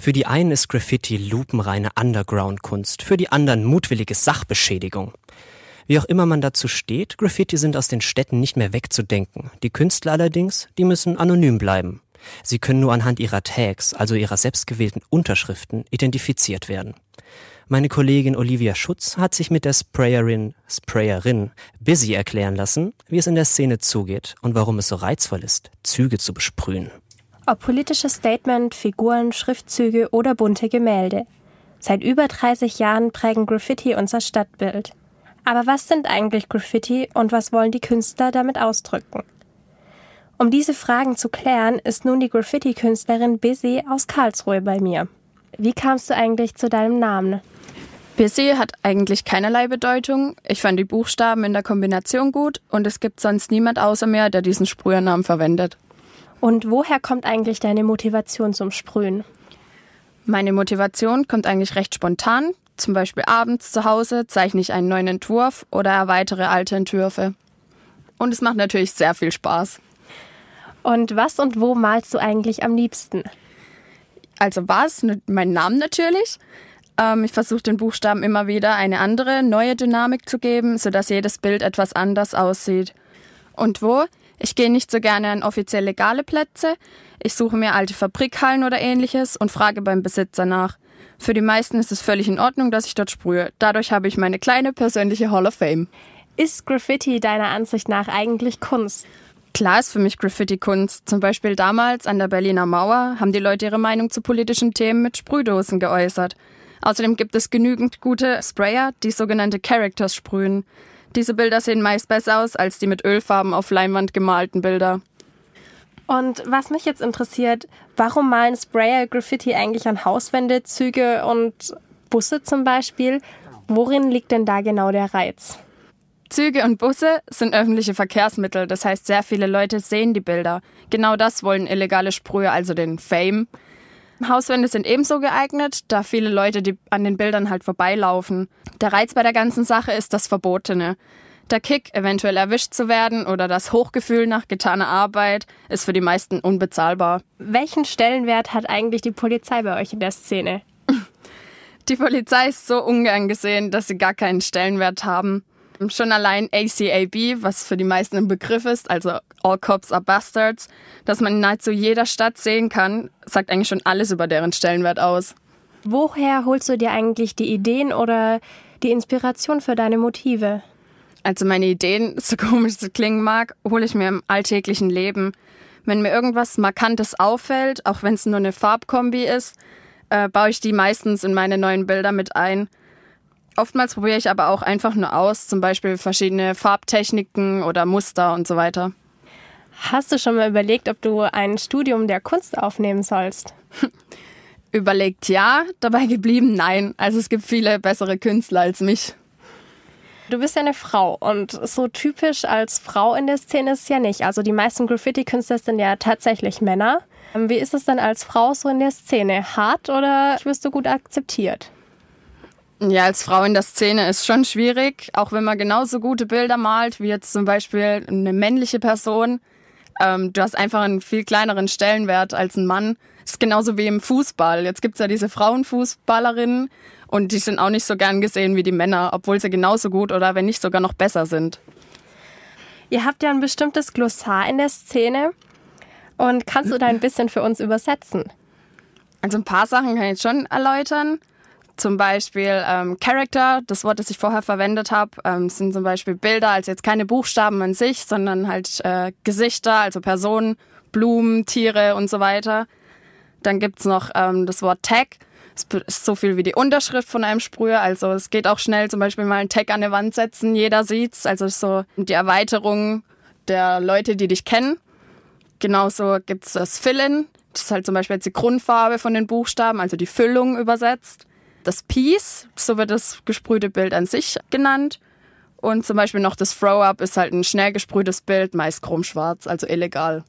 Für die einen ist Graffiti lupenreine Underground-Kunst, für die anderen mutwillige Sachbeschädigung. Wie auch immer man dazu steht, Graffiti sind aus den Städten nicht mehr wegzudenken. Die Künstler allerdings, die müssen anonym bleiben. Sie können nur anhand ihrer Tags, also ihrer selbstgewählten Unterschriften, identifiziert werden. Meine Kollegin Olivia Schutz hat sich mit der Sprayerin, Sprayerin Busy erklären lassen, wie es in der Szene zugeht und warum es so reizvoll ist, Züge zu besprühen. Ob politisches Statement, Figuren, Schriftzüge oder bunte Gemälde. Seit über 30 Jahren prägen Graffiti unser Stadtbild. Aber was sind eigentlich Graffiti und was wollen die Künstler damit ausdrücken? Um diese Fragen zu klären, ist nun die Graffiti-Künstlerin Busy aus Karlsruhe bei mir. Wie kamst du eigentlich zu deinem Namen? Busy hat eigentlich keinerlei Bedeutung. Ich fand die Buchstaben in der Kombination gut und es gibt sonst niemand außer mir, der diesen Sprühernamen verwendet. Und woher kommt eigentlich deine Motivation zum Sprühen? Meine Motivation kommt eigentlich recht spontan. Zum Beispiel abends zu Hause zeichne ich einen neuen Entwurf oder erweitere alte Entwürfe. Und es macht natürlich sehr viel Spaß. Und was und wo malst du eigentlich am liebsten? Also was? Mein Namen natürlich. Ähm, ich versuche den Buchstaben immer wieder eine andere, neue Dynamik zu geben, sodass jedes Bild etwas anders aussieht. Und wo? Ich gehe nicht so gerne an offiziell legale Plätze. Ich suche mir alte Fabrikhallen oder ähnliches und frage beim Besitzer nach. Für die meisten ist es völlig in Ordnung, dass ich dort sprühe. Dadurch habe ich meine kleine persönliche Hall of Fame. Ist Graffiti deiner Ansicht nach eigentlich Kunst? Klar ist für mich Graffiti Kunst. Zum Beispiel damals an der Berliner Mauer haben die Leute ihre Meinung zu politischen Themen mit Sprühdosen geäußert. Außerdem gibt es genügend gute Sprayer, die sogenannte Characters sprühen. Diese Bilder sehen meist besser aus als die mit Ölfarben auf Leinwand gemalten Bilder. Und was mich jetzt interessiert, warum malen Sprayer Graffiti eigentlich an Hauswände, Züge und Busse zum Beispiel? Worin liegt denn da genau der Reiz? Züge und Busse sind öffentliche Verkehrsmittel, das heißt, sehr viele Leute sehen die Bilder. Genau das wollen illegale Sprühe, also den Fame. Hauswände sind ebenso geeignet, da viele Leute die an den Bildern halt vorbeilaufen. Der Reiz bei der ganzen Sache ist das Verbotene. Der Kick, eventuell erwischt zu werden oder das Hochgefühl nach getaner Arbeit, ist für die meisten unbezahlbar. Welchen Stellenwert hat eigentlich die Polizei bei euch in der Szene? Die Polizei ist so ungern gesehen, dass sie gar keinen Stellenwert haben. Schon allein ACAB, was für die meisten ein Begriff ist, also All Cops are Bastards, dass man in nahezu jeder Stadt sehen kann, sagt eigentlich schon alles über deren Stellenwert aus. Woher holst du dir eigentlich die Ideen oder die Inspiration für deine Motive? Also meine Ideen, so komisch es klingen mag, hole ich mir im alltäglichen Leben. Wenn mir irgendwas Markantes auffällt, auch wenn es nur eine Farbkombi ist, äh, baue ich die meistens in meine neuen Bilder mit ein. Oftmals probiere ich aber auch einfach nur aus, zum Beispiel verschiedene Farbtechniken oder Muster und so weiter. Hast du schon mal überlegt, ob du ein Studium der Kunst aufnehmen sollst? Überlegt ja, dabei geblieben nein. Also es gibt viele bessere Künstler als mich. Du bist ja eine Frau und so typisch als Frau in der Szene ist es ja nicht. Also die meisten Graffiti-Künstler sind ja tatsächlich Männer. Wie ist es denn als Frau so in der Szene? Hart oder wirst du gut akzeptiert? Ja, als Frau in der Szene ist schon schwierig, auch wenn man genauso gute Bilder malt, wie jetzt zum Beispiel eine männliche Person. Ähm, du hast einfach einen viel kleineren Stellenwert als ein Mann. Das ist genauso wie im Fußball. Jetzt gibt's ja diese Frauenfußballerinnen und die sind auch nicht so gern gesehen wie die Männer, obwohl sie genauso gut oder wenn nicht sogar noch besser sind. Ihr habt ja ein bestimmtes Glossar in der Szene und kannst du da ein bisschen für uns übersetzen? Also ein paar Sachen kann ich jetzt schon erläutern. Zum Beispiel ähm, Character, das Wort, das ich vorher verwendet habe, ähm, sind zum Beispiel Bilder, also jetzt keine Buchstaben an sich, sondern halt äh, Gesichter, also Personen, Blumen, Tiere und so weiter. Dann gibt's noch ähm, das Wort Tag. Das ist so viel wie die Unterschrift von einem Sprüher. Also es geht auch schnell zum Beispiel mal einen Tag an eine Wand setzen, jeder sieht's. Also so die Erweiterung der Leute, die dich kennen. Genauso gibt's das Fill-In. Das ist halt zum Beispiel jetzt die Grundfarbe von den Buchstaben, also die Füllung übersetzt das Piece, so wird das gesprühte Bild an sich genannt. Und zum Beispiel noch das Throw-Up ist halt ein schnell gesprühtes Bild, meist chromschwarz, also illegal.